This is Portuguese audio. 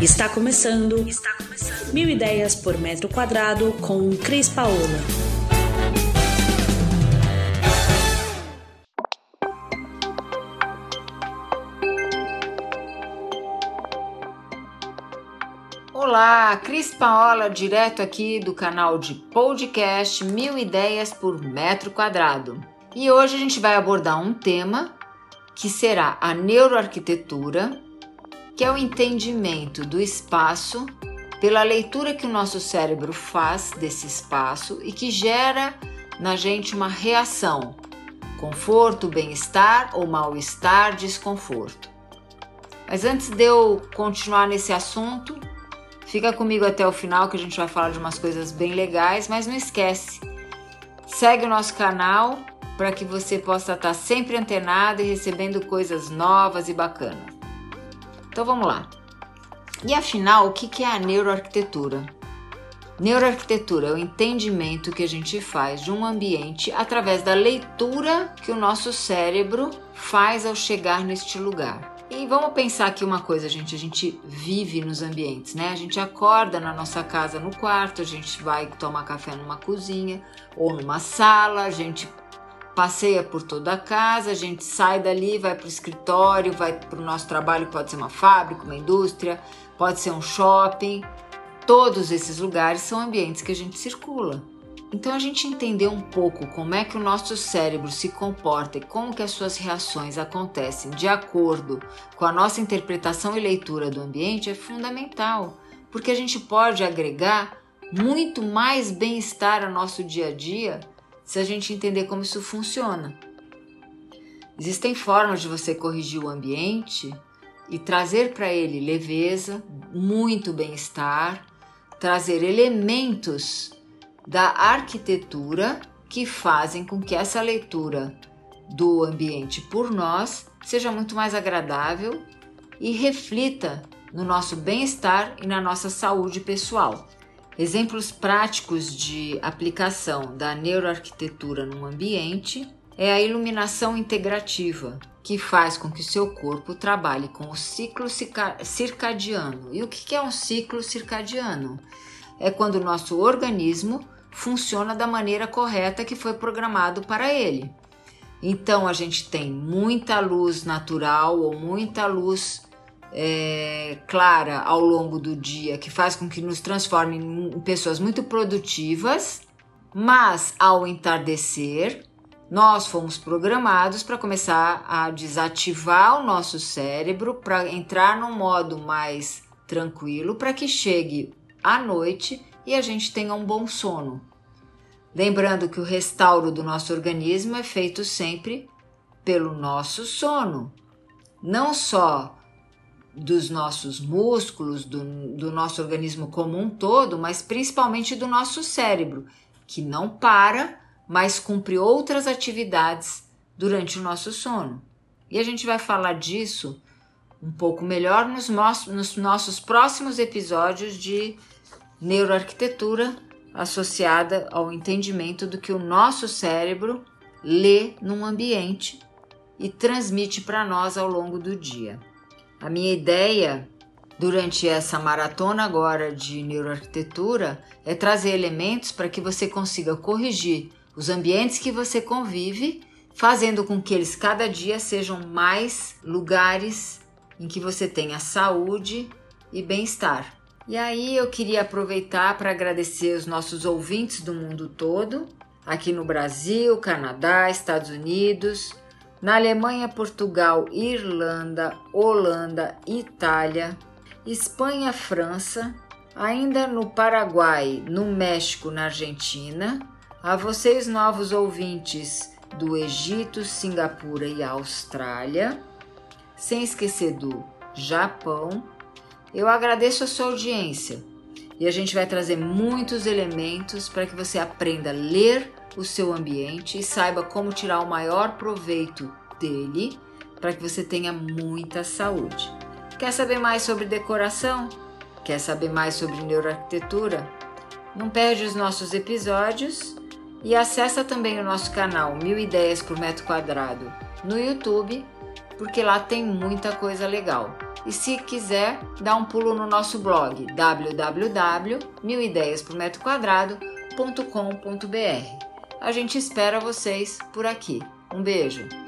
Está começando. Está começando. Mil ideias por metro quadrado com Cris Paola. Olá, Cris Paola, direto aqui do canal de podcast Mil Ideias por Metro Quadrado. E hoje a gente vai abordar um tema que será a neuroarquitetura que é o entendimento do espaço pela leitura que o nosso cérebro faz desse espaço e que gera na gente uma reação: conforto, bem-estar ou mal-estar, desconforto. Mas antes de eu continuar nesse assunto, fica comigo até o final que a gente vai falar de umas coisas bem legais, mas não esquece. Segue o nosso canal para que você possa estar sempre antenado e recebendo coisas novas e bacanas. Então vamos lá. E afinal, o que é a neuroarquitetura? Neuroarquitetura é o entendimento que a gente faz de um ambiente através da leitura que o nosso cérebro faz ao chegar neste lugar. E vamos pensar aqui uma coisa, gente. A gente vive nos ambientes, né? A gente acorda na nossa casa no quarto, a gente vai tomar café numa cozinha ou numa sala, a gente passeia por toda a casa, a gente sai dali, vai para o escritório, vai para o nosso trabalho, pode ser uma fábrica, uma indústria, pode ser um shopping. Todos esses lugares são ambientes que a gente circula. Então a gente entender um pouco como é que o nosso cérebro se comporta e como que as suas reações acontecem de acordo com a nossa interpretação e leitura do ambiente é fundamental, porque a gente pode agregar muito mais bem-estar ao nosso dia a dia se a gente entender como isso funciona. Existem formas de você corrigir o ambiente e trazer para ele leveza, muito bem-estar, trazer elementos da arquitetura que fazem com que essa leitura do ambiente por nós seja muito mais agradável e reflita no nosso bem-estar e na nossa saúde pessoal. Exemplos práticos de aplicação da neuroarquitetura num ambiente é a iluminação integrativa, que faz com que o seu corpo trabalhe com o ciclo circadiano. E o que é um ciclo circadiano? É quando o nosso organismo funciona da maneira correta que foi programado para ele. Então a gente tem muita luz natural ou muita luz é, clara ao longo do dia que faz com que nos transforme em pessoas muito produtivas, mas ao entardecer nós fomos programados para começar a desativar o nosso cérebro para entrar num modo mais tranquilo para que chegue à noite e a gente tenha um bom sono. Lembrando que o restauro do nosso organismo é feito sempre pelo nosso sono, não só dos nossos músculos, do, do nosso organismo como um todo, mas principalmente do nosso cérebro, que não para, mas cumpre outras atividades durante o nosso sono. E a gente vai falar disso um pouco melhor nos, nos nossos próximos episódios de neuroarquitetura associada ao entendimento do que o nosso cérebro lê num ambiente e transmite para nós ao longo do dia. A minha ideia durante essa maratona agora de neuroarquitetura é trazer elementos para que você consiga corrigir os ambientes que você convive, fazendo com que eles cada dia sejam mais lugares em que você tenha saúde e bem-estar. E aí eu queria aproveitar para agradecer os nossos ouvintes do mundo todo, aqui no Brasil, Canadá, Estados Unidos, na Alemanha, Portugal, Irlanda, Holanda, Itália, Espanha, França, ainda no Paraguai, no México, na Argentina, a vocês novos ouvintes do Egito, Singapura e Austrália, sem esquecer do Japão, eu agradeço a sua audiência e a gente vai trazer muitos elementos para que você aprenda a ler o seu ambiente e saiba como tirar o maior proveito dele para que você tenha muita saúde. Quer saber mais sobre decoração? Quer saber mais sobre neuroarquitetura? Não perde os nossos episódios e acessa também o nosso canal Mil Ideias por Metro Quadrado no YouTube, porque lá tem muita coisa legal. E se quiser, dá um pulo no nosso blog www.milideiaspormetroquadrado.com.br. A gente espera vocês por aqui. Um beijo!